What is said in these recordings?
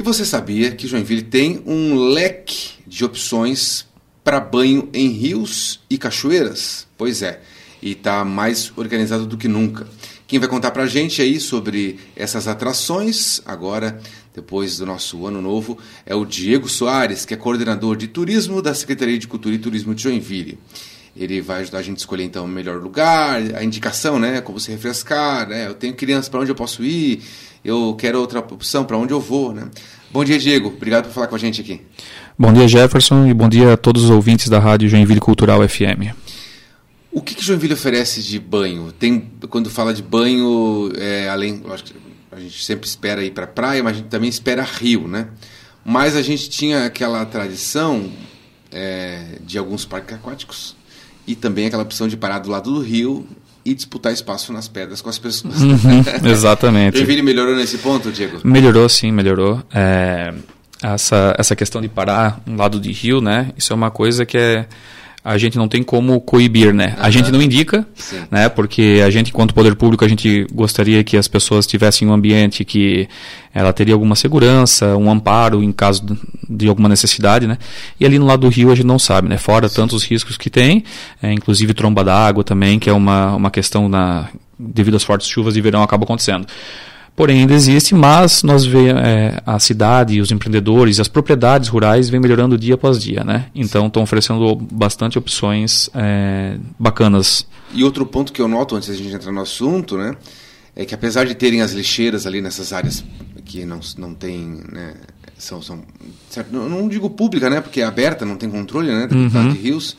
E você sabia que Joinville tem um leque de opções para banho em rios e cachoeiras? Pois é, e está mais organizado do que nunca. Quem vai contar para a gente aí sobre essas atrações, agora, depois do nosso ano novo, é o Diego Soares, que é coordenador de turismo da Secretaria de Cultura e Turismo de Joinville. Ele vai ajudar a gente a escolher então o melhor lugar, a indicação, né? Como se refrescar, né? Eu tenho criança para onde eu posso ir, eu quero outra opção para onde eu vou, né? Bom dia, Diego. Obrigado por falar com a gente aqui. Bom dia, Jefferson, e bom dia a todos os ouvintes da Rádio Joinville Cultural FM. O que, que Joinville oferece de banho? Tem quando fala de banho, é, além, a gente sempre espera ir para praia, mas a gente também espera rio, né? Mas a gente tinha aquela tradição é, de alguns parques aquáticos e também aquela opção de parar do lado do rio e disputar espaço nas pedras com as pessoas. Uhum, exatamente. Joinville melhorou nesse ponto, Diego? Melhorou, sim, melhorou. É, essa, essa questão de parar um lado de rio, né? Isso é uma coisa que é a gente não tem como coibir, né? Uhum. A gente não indica, Sim. né? Porque a gente, enquanto poder público, a gente gostaria que as pessoas tivessem um ambiente que ela teria alguma segurança, um amparo em caso de alguma necessidade, né? E ali no lado do rio a gente não sabe, né? Fora Sim. tantos riscos que tem, é, inclusive tromba d'água também, que é uma, uma questão na devido às fortes chuvas de verão acaba acontecendo. Porém, ainda existe, mas nós vemos é, a cidade, os empreendedores, as propriedades rurais vêm melhorando dia após dia, né? Então estão oferecendo bastante opções é, bacanas. E outro ponto que eu noto antes da gente entrar no assunto, né? É que apesar de terem as lixeiras ali nessas áreas que não, não tem, né, são, são certo, não, não, digo pública, né? Porque é aberta, não tem controle, né? Uhum. De rios.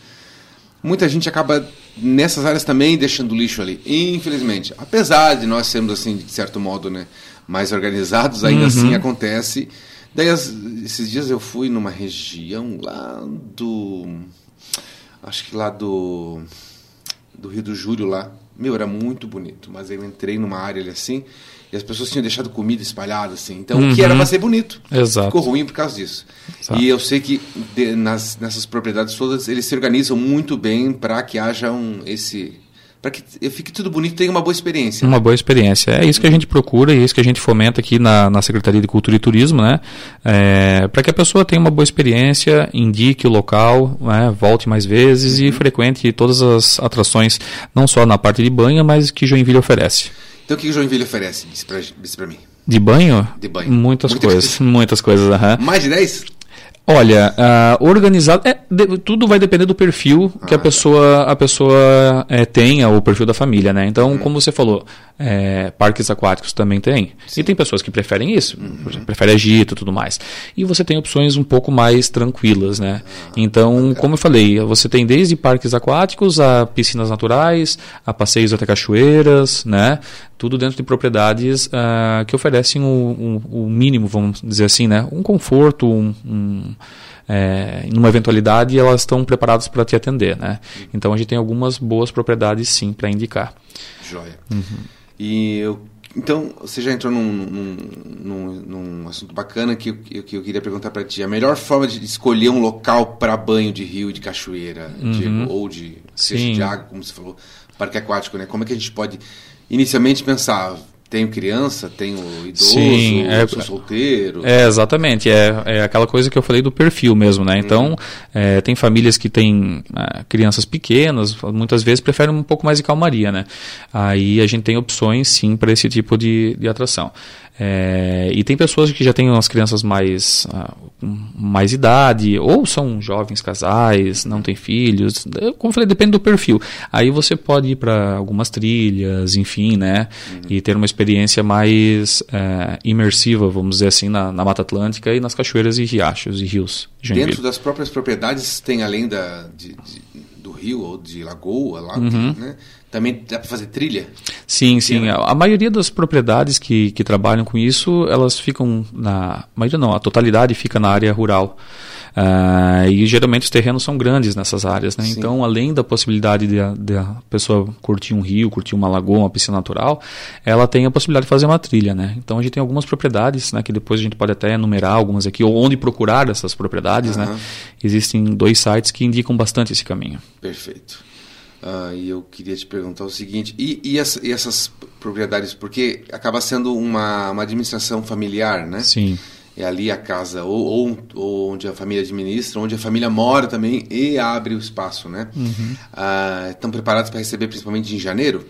Muita gente acaba nessas áreas também deixando lixo ali, infelizmente. Apesar de nós sermos assim, de certo modo, né, mais organizados, ainda assim uhum. assim acontece. Daí as, esses dias eu fui numa região lá do acho que lá do do Rio do Júlio lá. Meu, era muito bonito, mas eu entrei numa área ali assim, e as pessoas tinham deixado comida espalhada, assim. Então, uhum. o que era uhum. para ser bonito. Exato. Ficou ruim por causa disso. Exato. E eu sei que de, nas, nessas propriedades todas, eles se organizam muito bem para que haja um, esse para que fique tudo bonito e tenha uma boa experiência. Uma boa experiência. É isso que a gente procura e é isso que a gente fomenta aqui na, na Secretaria de Cultura e Turismo, né? É, para que a pessoa tenha uma boa experiência, indique o local, né? volte mais vezes uhum. e frequente todas as atrações, não só na parte de banho, mas que Joinville oferece. Então o que Joinville oferece? Diz pra, mim. De banho? De banho. Muitas, muitas coisas. Coisa. Muitas coisas. Uhum. Mais de 10? Olha, uh, organizado, é, de, tudo vai depender do perfil que a ah, pessoa, a pessoa é, tenha, o perfil da família, né? Então, uhum. como você falou, é, parques aquáticos também tem. Sim. E tem pessoas que preferem isso, uhum. preferem agito e tudo mais. E você tem opções um pouco mais tranquilas, né? Ah, então, como eu falei, você tem desde parques aquáticos a piscinas naturais, a passeios até cachoeiras, né? Tudo dentro de propriedades uh, que oferecem o, mínimo, vamos dizer assim, né? Um conforto, um é, numa eventualidade, elas estão preparadas para te atender, né? Então a gente tem algumas boas propriedades sim para indicar. Joia. Uhum. E eu, então, você já entrou num, num, num, num assunto bacana que, eu, que eu queria perguntar para ti. A melhor forma de escolher um local para banho de rio, de cachoeira, uhum. de, ou de, seja de água, como você falou, parque aquático, né? Como é que a gente pode inicialmente pensar, tenho criança, tenho idoso, Sim, é, sou solteiro. É, exatamente. É, é aquela coisa que eu falei do perfil mesmo, né? Então, hum. é, tem famílias que têm é, crianças pequenas, muitas vezes preferem um pouco mais de calmaria, né? Aí a gente tem opções, sim, para esse tipo de, de atração. É, e tem pessoas que já têm umas crianças mais uh, mais idade, ou são jovens casais, não têm filhos, como eu falei, depende do perfil. Aí você pode ir para algumas trilhas, enfim, né? Uhum. E ter uma experiência mais uh, imersiva, vamos dizer assim, na, na, Mata Atlântica e nas cachoeiras e riachos e rios. De Dentro das próprias propriedades tem além da, de, de, do rio ou de lagoa, lá, uhum. né? Também dá para fazer trilha? Sim, sim. A, maioria das propriedades que, que trabalham com isso, elas ficam na. A maioria não, a totalidade fica na área rural. Uh, e geralmente os terrenos são grandes nessas áreas, né? Então, além da possibilidade de a, de a, pessoa curtir um rio, curtir uma lagoa, uma piscina natural, ela tem a possibilidade de fazer uma trilha, né? Então, a gente tem algumas propriedades, né? Que depois a gente pode até enumerar algumas aqui, ou onde procurar essas propriedades, uhum. né? Existem dois sites que indicam bastante esse caminho. Perfeito. Uh, e eu queria te perguntar o seguinte: e, e, as, e, essas propriedades, porque acaba sendo uma, uma administração familiar, né? Sim. É ali a casa ou, ou, ou, onde a família administra, onde a família mora também e abre o espaço, né? Uhum. Ah, estão preparados para receber principalmente em janeiro?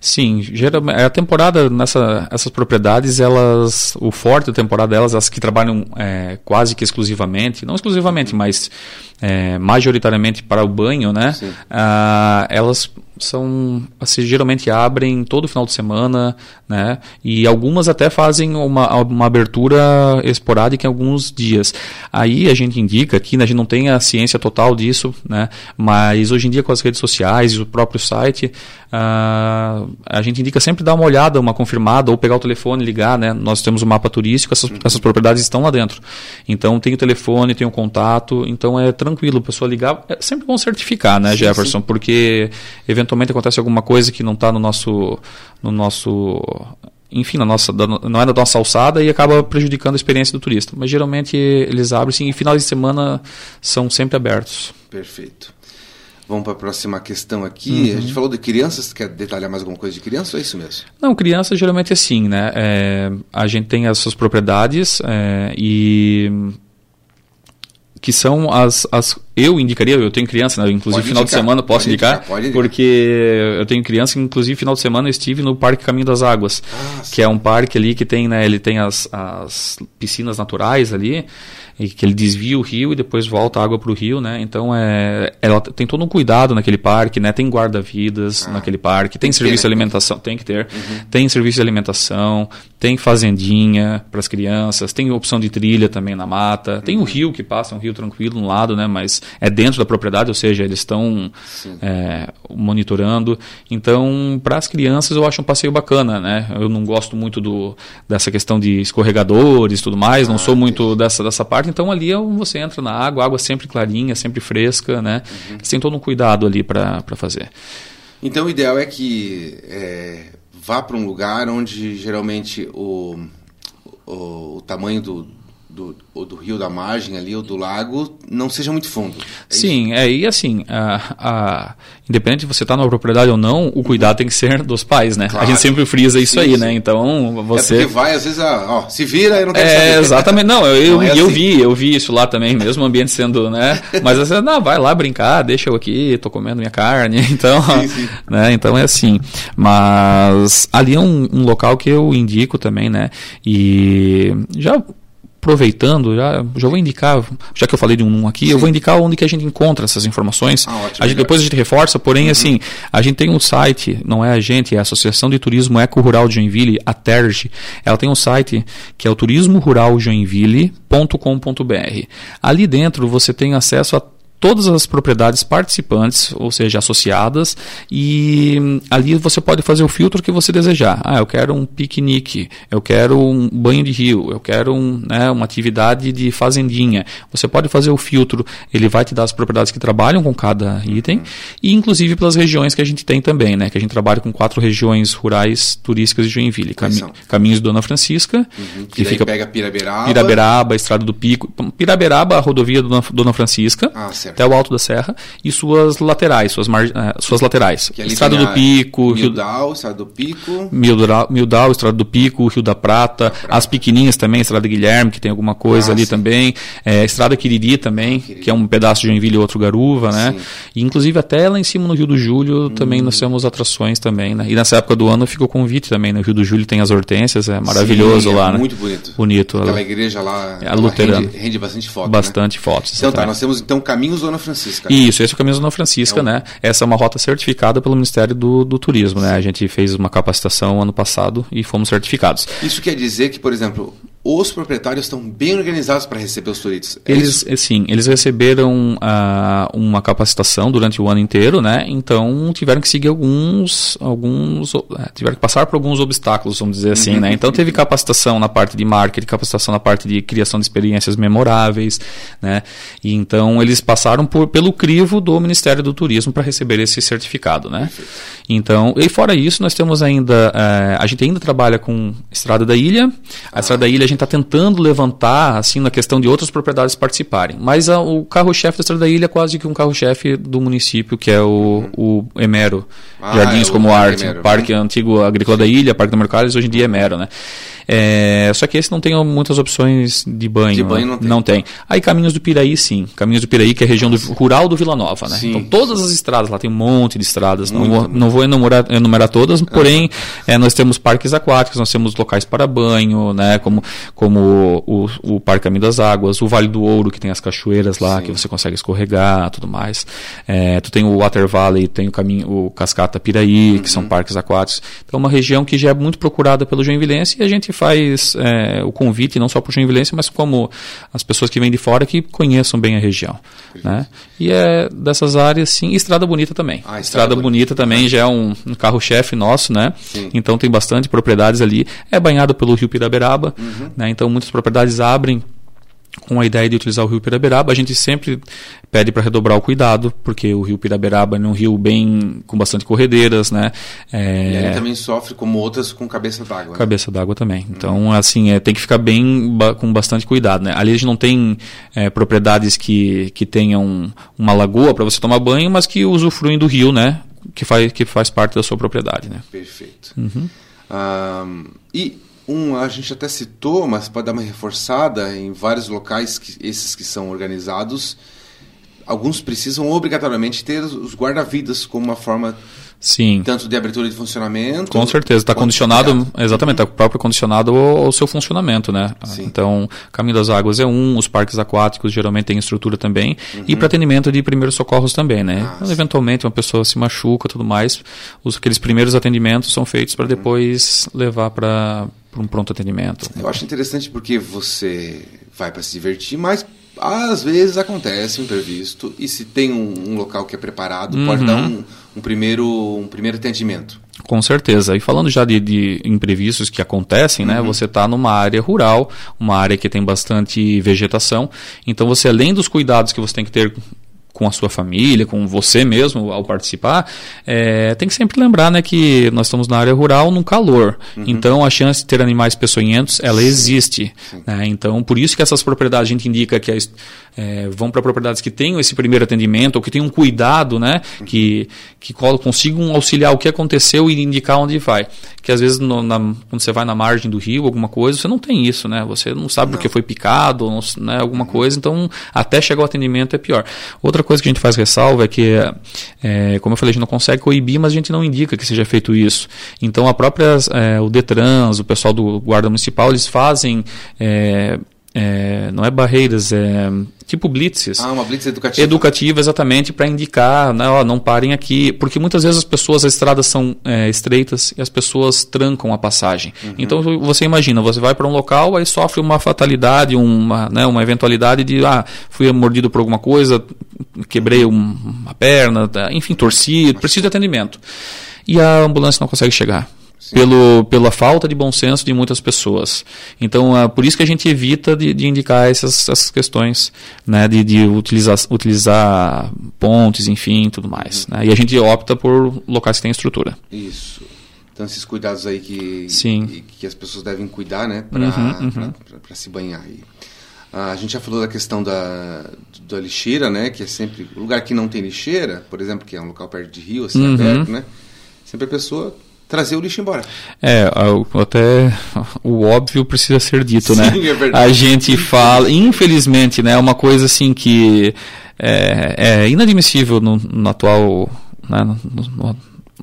Sim, geralmente a temporada nessa essas propriedades elas o forte da temporada delas as que trabalham é, quase que exclusivamente, não exclusivamente, mas é, majoritariamente para o banho, né? Ah, elas são assim, geralmente abrem todo final de semana, né? E algumas até fazem uma, uma abertura esporádica em alguns dias. Aí a gente indica que né, a gente não tem a ciência total disso, né? Mas hoje em dia com as redes sociais e o próprio site, uh, a gente indica sempre dar uma olhada, uma confirmada ou pegar o telefone, ligar, né? Nós temos o um mapa turístico, essas, essas propriedades estão lá dentro. Então tem o telefone, tem o contato, então é tranquilo, a pessoa ligar, é sempre bom certificar, né, sim, Jefferson? Sim. Porque eventualmente acontece alguma coisa que não está no nosso, no nosso enfim, na nossa, não é da nossa alçada e acaba prejudicando a experiência do turista. Mas geralmente eles abrem sim, e finais de semana são sempre abertos. Perfeito. Vamos para a próxima questão aqui. Uhum. A gente falou de crianças, quer detalhar mais alguma coisa de criança ou é isso mesmo? Não, criança geralmente é assim, né? É, a gente tem as suas propriedades é, e que são as, as eu indicaria, eu tenho criança, né? inclusive pode final indicar, de semana posso indicar, indicar, indicar, porque eu tenho criança, inclusive final de semana eu estive no Parque Caminho das Águas, ah, que é um parque ali que tem, né, ele tem as, as piscinas naturais ali, e que ele desvia o rio e depois volta a água para o rio, né? Então é, ela tem todo um cuidado naquele parque, né? Tem guarda-vidas ah, naquele parque, tem, tem serviço de alimentação, tem que ter, uhum. tem serviço de alimentação, tem fazendinha para as crianças, tem opção de trilha também na mata, uhum. tem o um rio que passa, um rio tranquilo no lado, né? Mas é dentro da propriedade, ou seja, eles estão é, monitorando. Então, para as crianças eu acho um passeio bacana, né? Eu não gosto muito do, dessa questão de escorregadores e tudo mais, ah, não sou muito dessa, dessa parte então ali é você entra na água, água sempre clarinha, sempre fresca, né? Uhum. Você tem todo um cuidado ali para fazer. Então o ideal é que é, vá para um lugar onde geralmente o, o, o tamanho do, do, ou do rio da margem ali ou do lago não seja muito fundo. É Sim, é, e assim, a, a, independente de você estar tá numa propriedade ou não, o cuidado tem que ser dos pais, né? Claro. A gente sempre frisa isso sim, aí, sim. né? Então você. É porque vai, às vezes, ó, se vira e não tem É, exatamente, não, eu, eu, é eu assim. vi, eu vi isso lá também, mesmo o ambiente sendo, né? Mas você, não, vai lá brincar, deixa eu aqui, tô comendo minha carne, então, sim, né? Então é assim. Mas ali é um, um local que eu indico também, né? E já aproveitando, já, já vou indicar, já que eu falei de um aqui, Sim. eu vou indicar onde que a gente encontra essas informações. Ah, ótimo, a gente, depois a gente reforça, porém, uhum. assim, a gente tem um site, não é a gente, é a Associação de Turismo Eco Rural de Joinville, a TERG. Ela tem um site que é o turismoruraljoinville.com.br. Ali dentro você tem acesso a todas as propriedades participantes, ou seja, associadas, e ali você pode fazer o filtro que você desejar. Ah, eu quero um piquenique, eu quero um banho de rio, eu quero um, né, uma atividade de fazendinha. Você pode fazer o filtro, ele vai te dar as propriedades que trabalham com cada item, e inclusive pelas regiões que a gente tem também, né, que a gente trabalha com quatro regiões rurais turísticas de Joinville. Cami Caminhos Dona Francisca, uhum, que, que fica pega Piraberaba. Piraberaba, Estrada do Pico. Piraberaba, a rodovia Dona, Dona Francisca. Ah, certo até o alto da serra, e suas laterais, suas, mar, uh, suas laterais. Estrada do Pico, Mildal, Rio... Estrada do Pico. Mildal, Mildal, Estrada do Pico, Rio da Prata, Prata. as pequenininhas também, Estrada Guilherme, que tem alguma coisa ah, ali sim. também. É, Estrada Quiriri também, Quiriri. que é um pedaço de Joinville e outro Garuva, né? E, inclusive até lá em cima no Rio do Júlio hum. também nós temos atrações também, né? E nessa época do ano fica o convite também, no né? Rio do Júlio tem as hortênsias, é maravilhoso sim, é lá, né? muito bonito. Bonito. Aquela igreja lá, é a luterana. Rende, rende bastante foto, Bastante né? fotos. Então tá, nós temos então Caminhos Dona Francisca. Isso, esse é o Caminho da Dona Francisca, é um... né? Essa é uma rota certificada pelo Ministério do, do Turismo, né? A gente fez uma capacitação ano passado e fomos certificados. Isso quer dizer que, por exemplo, os proprietários estão bem organizados para receber os turistas. É eles, isso? sim, eles receberam uh, uma capacitação durante o ano inteiro, né? Então tiveram que seguir alguns, alguns, uh, tiveram que passar por alguns obstáculos, vamos dizer assim, né? Então teve capacitação na parte de marketing, capacitação na parte de criação de experiências memoráveis, né? E então eles passaram por, pelo crivo do Ministério do Turismo para receber esse certificado, né? Então, e fora isso, nós temos ainda, uh, a gente ainda trabalha com Estrada da Ilha. A ah. Estrada da Ilha gente está tentando levantar, assim, na questão de outras propriedades participarem. Mas a, o carro-chefe da Estrada da Ilha é quase que um carro-chefe do município, que é o, uhum. o Emero. Ah, Jardins é como Arte. Parque Antigo Agrícola da Ilha, Parque da Mercado, hoje em dia é Emero, né? É, só que esse não tem muitas opções de banho. De banho não tem. Não tem. Aí Caminhos do Piraí, sim. Caminhos do Piraí, que é a região do, rural do Vila Nova, né? Sim. Então todas as estradas, lá tem um monte de estradas. não vou, não vou enumerar, enumerar todas, porém é, nós temos parques aquáticos, nós temos locais para banho, né? Como, como o, o, Parque Caminho das Águas, o Vale do Ouro, que tem as cachoeiras lá, sim. que você consegue escorregar tudo mais. É, tu tem o Water Valley, tem o caminho, o Cascata Piraí, uhum. que são parques aquáticos. Então é uma região que já é muito procurada pelo Joinvilense e a gente faz é, o convite não só para o Joinvilense, mas como as pessoas que vêm de fora que conheçam bem a região. Né? E é dessas áreas, sim, e Estrada Bonita também. Ah, Estrada, Estrada Bonita, Bonita também já é um, um carro-chefe nosso, né? Sim. Então tem bastante propriedades ali. É banhado pelo Rio Piraberaba, uhum. né? então muitas propriedades abrem com a ideia de utilizar o rio Piraberaba, a gente sempre pede para redobrar o cuidado, porque o rio Piraberaba é um rio bem com bastante corredeiras, né? É... E ele também sofre como outras com cabeça d'água. Né? Cabeça né? d'água também. Uhum. Então, assim, é, tem que ficar bem com bastante cuidado, né? Ali a gente não tem é, propriedades que, que tenham uma lagoa para você tomar banho, mas que usufruem do rio, né? Que faz, que faz parte da sua propriedade, né? Perfeito. Uhum. Um, e um, a gente até citou, mas pode dar uma reforçada em vários locais, que, esses que são organizados, alguns precisam obrigatoriamente ter os guarda-vidas como uma forma Sim. Tanto de abertura de funcionamento. Com certeza, está condicionado, exatamente, está próprio condicionado ao, ao, seu funcionamento, né? Sim. Então, Caminho das Águas é um, os parques aquáticos geralmente têm estrutura também, uhum. e para atendimento de primeiros socorros também, né? Ah, então, eventualmente uma pessoa se machuca tudo mais, os, aqueles primeiros atendimentos são feitos para uhum. depois levar para um pronto atendimento. Eu acho interessante porque você vai para se divertir, mas às vezes acontece um imprevisto e se tem um, um local que é preparado, uhum. pode dar um, um, primeiro, um primeiro atendimento. Com certeza. E falando já de, de imprevistos que acontecem, né? uhum. né? Você está numa área rural, uma área que tem bastante vegetação. Então você, além dos cuidados que você tem que ter com a sua família, com você mesmo ao participar, é, tem que sempre lembrar né, que nós estamos na área rural, no calor. Uhum. Então a chance de ter animais peçonhentos, ela existe. Né? Então por isso que essas propriedades a gente indica que é, vão para propriedades que tenham esse primeiro atendimento, ou que tenham cuidado, né, uhum. que, que consigam auxiliar o que aconteceu e indicar onde vai. Que às vezes no, na, quando você vai na margem do rio, alguma coisa, você não tem isso, né? Você não sabe não. porque foi picado, ou, né, alguma uhum. coisa, então até chegar o atendimento é pior. Outra Outra coisa que a gente faz ressalva é que, é, como eu falei, a gente não consegue coibir, mas a gente não indica que seja feito isso. Então, a própria, é, o Detrans, o pessoal do Guarda Municipal, eles fazem é, não é barreiras, é tipo blitzes. Ah, uma blitz educativa. Educativa, exatamente, para indicar, né, ó, não parem aqui. Porque muitas vezes as pessoas, as estradas são é, estreitas e as pessoas trancam a passagem. Uhum. Então você imagina, você vai para um local, aí sofre uma fatalidade, uma, né, uma eventualidade de, ah, fui mordido por alguma coisa, quebrei uma perna, enfim, torci, preciso de atendimento. E a ambulância não consegue chegar pelo, pela falta de bom senso de muitas pessoas. Então, é por isso que a gente evita de, de indicar essas, essas questões, né, de, de utilizar, utilizar pontes, enfim, tudo mais. Uhum. Né? E a gente opta por locais que têm estrutura. Isso. Então, esses cuidados aí que, Sim. que as pessoas devem cuidar, né, para uhum, uhum. se banhar. aí. a gente já falou da questão da, da lixeira, né, que é sempre lugar que não tem lixeira, por exemplo, que é um local perto de rio, assim, uhum. aberto, né, sempre a pessoa trazer o lixo embora. É, até o óbvio precisa ser dito, né? Sim, né? É verdade. A gente fala, infelizmente, né, uma coisa assim que é, é inadmissível no, no atual, né, no, no,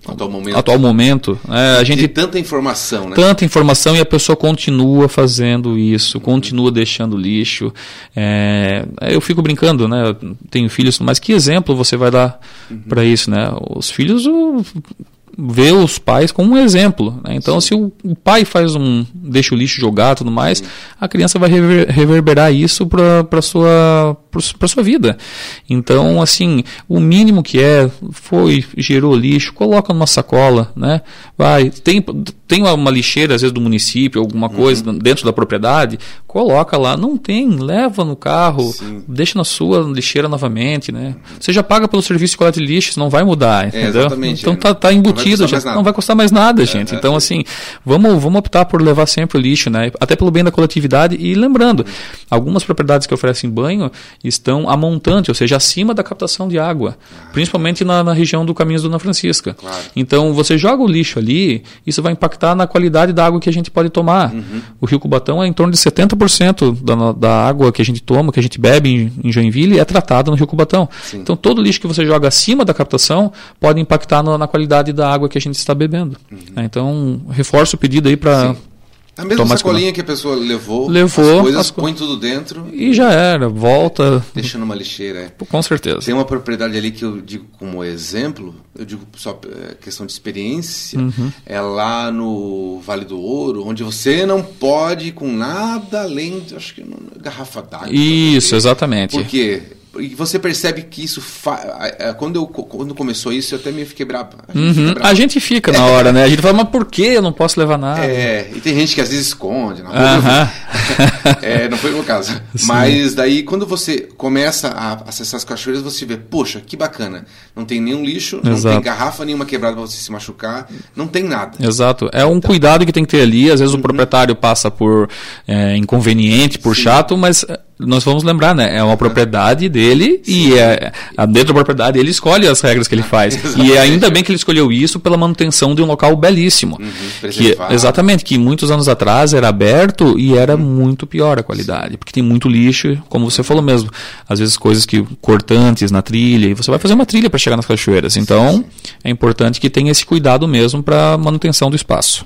atual momento, atual momento né, a gente tanta informação, né? Tanta informação e a pessoa continua fazendo isso, uhum. continua deixando lixo. É, eu fico brincando, né? Tenho filhos, mas que exemplo você vai dar uhum. para isso, né? Os filhos o, vê os pais como um exemplo. Né? Então, Sim. se o, o, pai faz um. deixa o lixo jogado e tudo mais, Sim. a criança vai rever, reverberar isso para sua para sua vida. Então, assim, o mínimo que é, foi, gerou lixo, coloca numa sacola, né? Vai, tem, tem uma lixeira, às vezes, do município, alguma coisa uhum. dentro da propriedade, coloca lá. Não tem, leva no carro, Sim. deixa na sua lixeira novamente, né? Você já paga pelo serviço de coleta de lixo, não vai mudar, é, entendeu? É, então tá, tá embutido, não vai, não vai custar mais nada, é, gente. É, então, assim, vamos, vamos optar por levar sempre o lixo, né? Até pelo bem da coletividade e lembrando, algumas propriedades que oferecem banho estão a montante, ou seja, acima da captação de água, principalmente na, na região do Caminhos do Dona Francisca. Claro. Então, você joga o lixo ali, isso vai impactar na qualidade da água que a gente pode tomar. Uhum. O Rio Cubatão é em torno de 70% da, da água que a gente toma, que a gente bebe em, em Joinville, é tratada no Rio Cubatão. Sim. Então, todo lixo que você joga acima da captação pode impactar no, na qualidade da água que a gente está bebendo. Uhum. Então, reforço o pedido aí para a mesma Tomás sacolinha que a pessoa levou, levou as coisas, as... põe tudo dentro. E já era, volta. Deixa numa lixeira. É. Com certeza. Tem uma propriedade ali que eu digo como exemplo, eu digo só é, questão de experiência, uhum. é lá no Vale do Ouro, onde você não pode com nada além, de, acho que garrafa d'água. Isso, exatamente. Por quê? E você percebe que isso fa... quando eu quando começou isso eu até me fiquei bravo. A gente, uhum. fica, a gente fica na hora, né? A gente fala, mas por que eu não posso levar nada? É, e tem gente que às vezes esconde, não, é, não foi o meu caso. Sim. Mas daí quando você começa a acessar as cachoeiras, você vê, poxa, que bacana. Não tem nenhum lixo, Exato. não tem garrafa nenhuma quebrada para você se machucar, não tem nada. Exato. É um então, cuidado que tem que ter ali. Às vezes uhum. o proprietário passa por é, inconveniente, por Sim. chato, mas nós vamos lembrar, né? É uma propriedade dele Sim. e é, dentro da propriedade ele escolhe as regras que ele faz. e é ainda bem que ele escolheu isso pela manutenção de um local belíssimo. Uhum, que, exatamente, que muitos anos atrás era aberto e era uhum. muito pior a qualidade, porque tem muito lixo, como você falou mesmo. Às vezes coisas que cortantes na trilha, e você vai fazer uma trilha para chegar nas cachoeiras. Então, é importante que tenha esse cuidado mesmo para manutenção do espaço.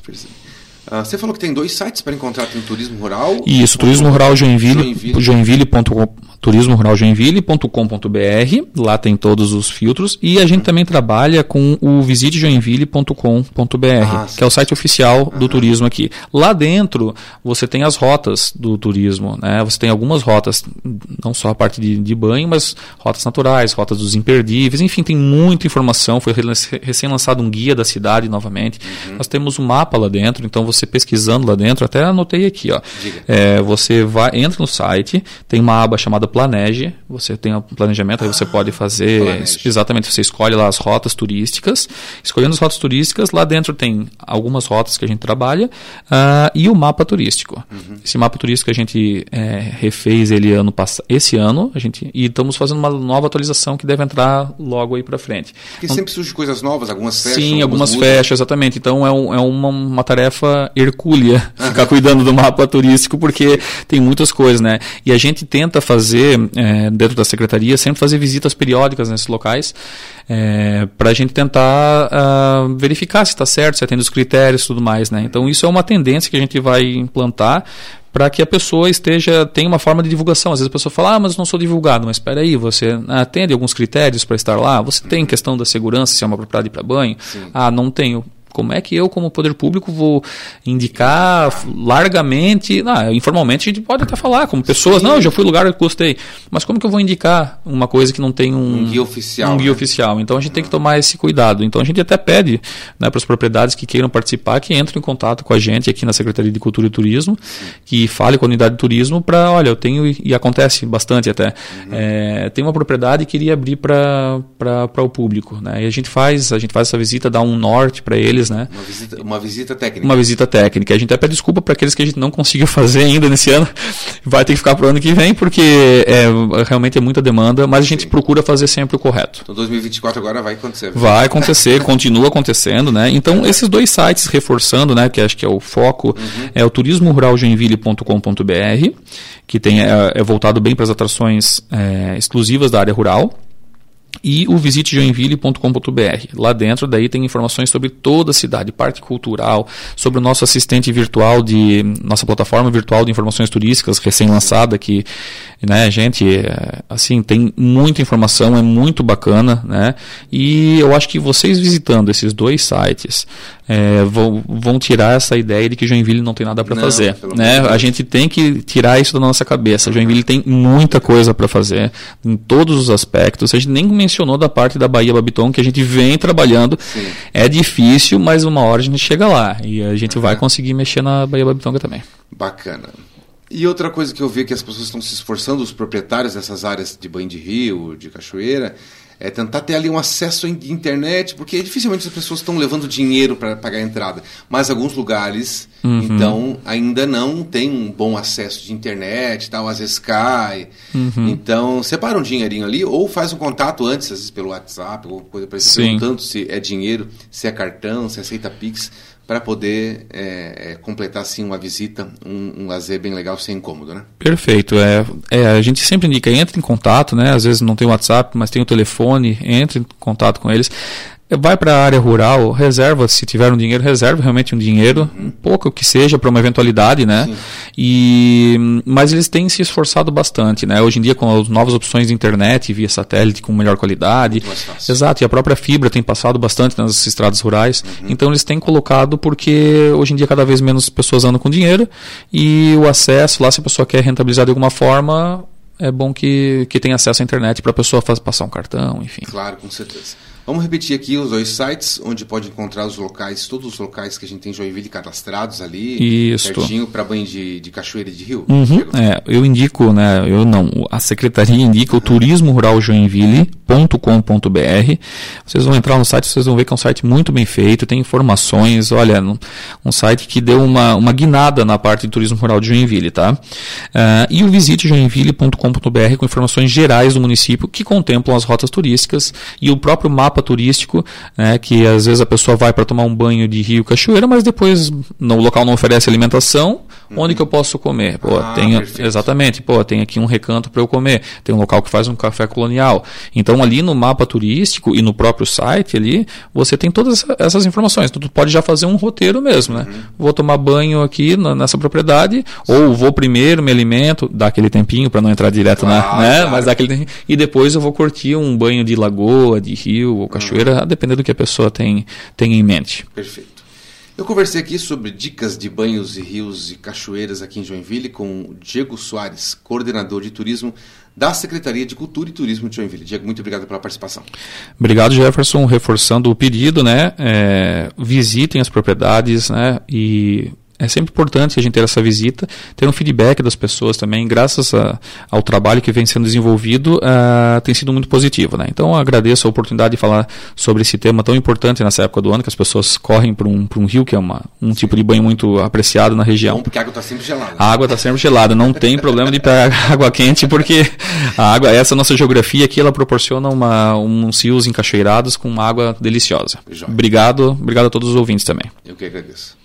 Uh, você falou que tem dois sites para encontrar, tem Turismo Rural. Isso, Turismo Rural Joinville, Joinville. Joinville.com turismoruraljoinville.com.br, lá tem todos os filtros, e a gente uhum. também trabalha com o visitejoinville.com.br, ah, que é o site oficial uhum. do turismo aqui. Lá dentro você tem as rotas do turismo, né? Você tem algumas rotas, não só a parte de, de banho, mas rotas naturais, rotas dos imperdíveis, enfim, tem muita informação. Foi recém lançado um guia da cidade novamente. Uhum. Nós temos um mapa lá dentro, então você pesquisando lá dentro, até anotei aqui, ó. É, você vai, entra no site, tem uma aba chamada planeje, você tem um planejamento, ah, aí você pode fazer. Planeje. Exatamente, você escolhe lá as rotas turísticas. Escolhendo as rotas turísticas, lá dentro tem algumas rotas que a gente trabalha uh, e o mapa turístico. Uhum. Esse mapa turístico a gente é, refez ele ano passado, esse ano, a gente, e estamos fazendo uma nova atualização que deve entrar logo aí para frente. Porque então, sempre surgem coisas novas, algumas fecham. Sim, algumas, fecham, exatamente. Então é, um, é uma, uma tarefa hercúlea ficar cuidando do mapa turístico, porque tem muitas coisas, né? E a gente tenta fazer fazer, é, dentro da secretaria, sempre fazer visitas periódicas nesses locais, é, para a gente tentar uh, verificar se está certo, se atende os critérios e tudo mais. Né? Então, isso é uma tendência que a gente vai implantar para que a pessoa esteja tenha uma forma de divulgação. Às vezes a pessoa fala, ah, mas não sou divulgado. Mas espera aí, você atende alguns critérios para estar lá? Você tem questão da segurança, se é uma propriedade para banho? Sim. Ah, não tenho. Como é que eu, como poder público, vou indicar largamente? Não, informalmente a gente pode até falar, como pessoas, Sim. não, eu já fui lugar que gostei. Mas como que eu vou indicar uma coisa que não tem um, um guia oficial? Um guia né? oficial. Então a gente tem que tomar esse cuidado. Então a gente até pede né, para as propriedades que queiram participar que entrem em contato com a gente aqui na Secretaria de Cultura e Turismo, que fale com a unidade de turismo para, olha, eu tenho, e acontece bastante até, uhum. é, tem uma propriedade que iria abrir para o público. Né? E a gente faz, a gente faz essa visita, dá um norte para eles né? Uma visita, uma visita técnica. Uma visita técnica. A gente até pede desculpa para aqueles que a gente não conseguiu fazer ainda nesse ano. Vai ter que ficar para o ano que vem, porque é, realmente é muita demanda, mas a gente Sim. procura fazer sempre o correto. Então 2024 agora vai acontecer. Vai acontecer, continua acontecendo, né? Então esses dois sites reforçando, né, que acho que é o foco, uhum. é o turismoruraljoinville.com.br, que tem, é, é voltado bem para as atrações é, exclusivas da área rural e o visitejoinville.com.br. Lá dentro daí tem informações sobre toda a cidade, parte cultural, sobre o nosso assistente virtual de nossa plataforma virtual de informações turísticas recém-lançada que, né, gente, é, assim, tem muita informação, é muito bacana, né? E eu acho que vocês visitando esses dois sites, é, vão, vão tirar essa ideia de que Joinville não tem nada para fazer. Né? A gente tem que tirar isso da nossa cabeça. Joinville tem muita coisa para fazer em todos os aspectos. A gente nem mencionou da parte da Bahia Babiton que a gente vem trabalhando. Sim. É difícil, mas uma hora a gente chega lá e a gente uhum. vai conseguir mexer na Bahia Babitonga também. Bacana. E outra coisa que eu vi que as pessoas estão se esforçando, os proprietários dessas áreas de banho de rio, de cachoeira, é tentar ter ali um acesso à internet, porque dificilmente as pessoas estão levando dinheiro para pagar a entrada. Mas alguns lugares, uhum. então, ainda não tem um bom acesso de internet, tal, às vezes cai. Uhum. Então, separa um dinheirinho ali, ou faz um contato antes, às vezes pelo WhatsApp, alguma coisa para perguntando se é dinheiro, se é cartão, se aceita Pix para poder é, é, completar assim uma visita, um, um, lazer bem legal sem incômodo, né? Perfeito. É, é, a gente sempre indica entre em contato, né? Às vezes não tem WhatsApp, mas tem o telefone, entre em contato com eles vai para a área rural, reserva, se tiver um dinheiro, reserva realmente um dinheiro, uhum. um pouco que seja para uma eventualidade, né? Sim. E mas eles têm se esforçado bastante, né? Hoje em dia com as novas opções de internet via satélite com melhor qualidade, exato, e a própria fibra tem passado bastante nas estradas rurais, uhum. então eles têm colocado porque hoje em dia cada vez menos pessoas andam com dinheiro e o acesso lá se a pessoa quer rentabilizar de alguma forma é bom que, que tenha acesso à internet para a pessoa fazer, passar um cartão, enfim. Claro, com certeza. Vamos repetir aqui os dois sites, onde pode encontrar os locais, todos os locais que a gente tem em Joinville cadastrados ali, Isso. certinho para banho de, de cachoeira e de rio. Uhum, é, eu indico, né, eu não, a secretaria indica o turismo rural joinville.com.br. Vocês vão entrar no site, vocês vão ver que é um site muito bem feito, tem informações, olha, um site que deu uma, uma guinada na parte de turismo rural de Joinville, tá? Uh, e o visite joinville.com.br com informações gerais do município que contemplam as rotas turísticas e o próprio mapa mapa turístico, né, que às vezes a pessoa vai para tomar um banho de rio cachoeira, mas depois no local não oferece alimentação. Onde que eu posso comer? Pô, ah, tem, exatamente, pô, tem aqui um recanto para eu comer, tem um local que faz um café colonial. Então ali no mapa turístico e no próprio site ali, você tem todas essas informações. Então, tu pode já fazer um roteiro mesmo, né? Uhum. Vou tomar banho aqui nessa propriedade, ou vou primeiro me alimento, dá aquele tempinho para não entrar direto na, né? Claro. Mas dá aquele e depois eu vou curtir um banho de lagoa, de rio, ou cachoeira, a depender do que a pessoa tem, tem em mente. Perfeito. Eu conversei aqui sobre dicas de banhos e rios e cachoeiras aqui em Joinville com Diego Soares, coordenador de turismo da Secretaria de Cultura e Turismo de Joinville. Diego, muito obrigado pela participação. Obrigado, Jefferson, reforçando o pedido, né? É, visitem as propriedades, né? E é sempre importante a gente ter essa visita, ter um feedback das pessoas também, graças a, ao trabalho que vem sendo desenvolvido, uh, tem sido muito positivo. Né? Então, agradeço a oportunidade de falar sobre esse tema tão importante nessa época do ano, que as pessoas correm para um, um rio, que é uma, um tipo de banho muito apreciado na região. Bom, porque a água está sempre gelada. A água está sempre gelada, não tem problema de pegar água quente, porque a água, essa nossa geografia aqui, ela proporciona uma, uns rios encaixeirados com uma água deliciosa. Obrigado, obrigado a todos os ouvintes também. Eu que agradeço.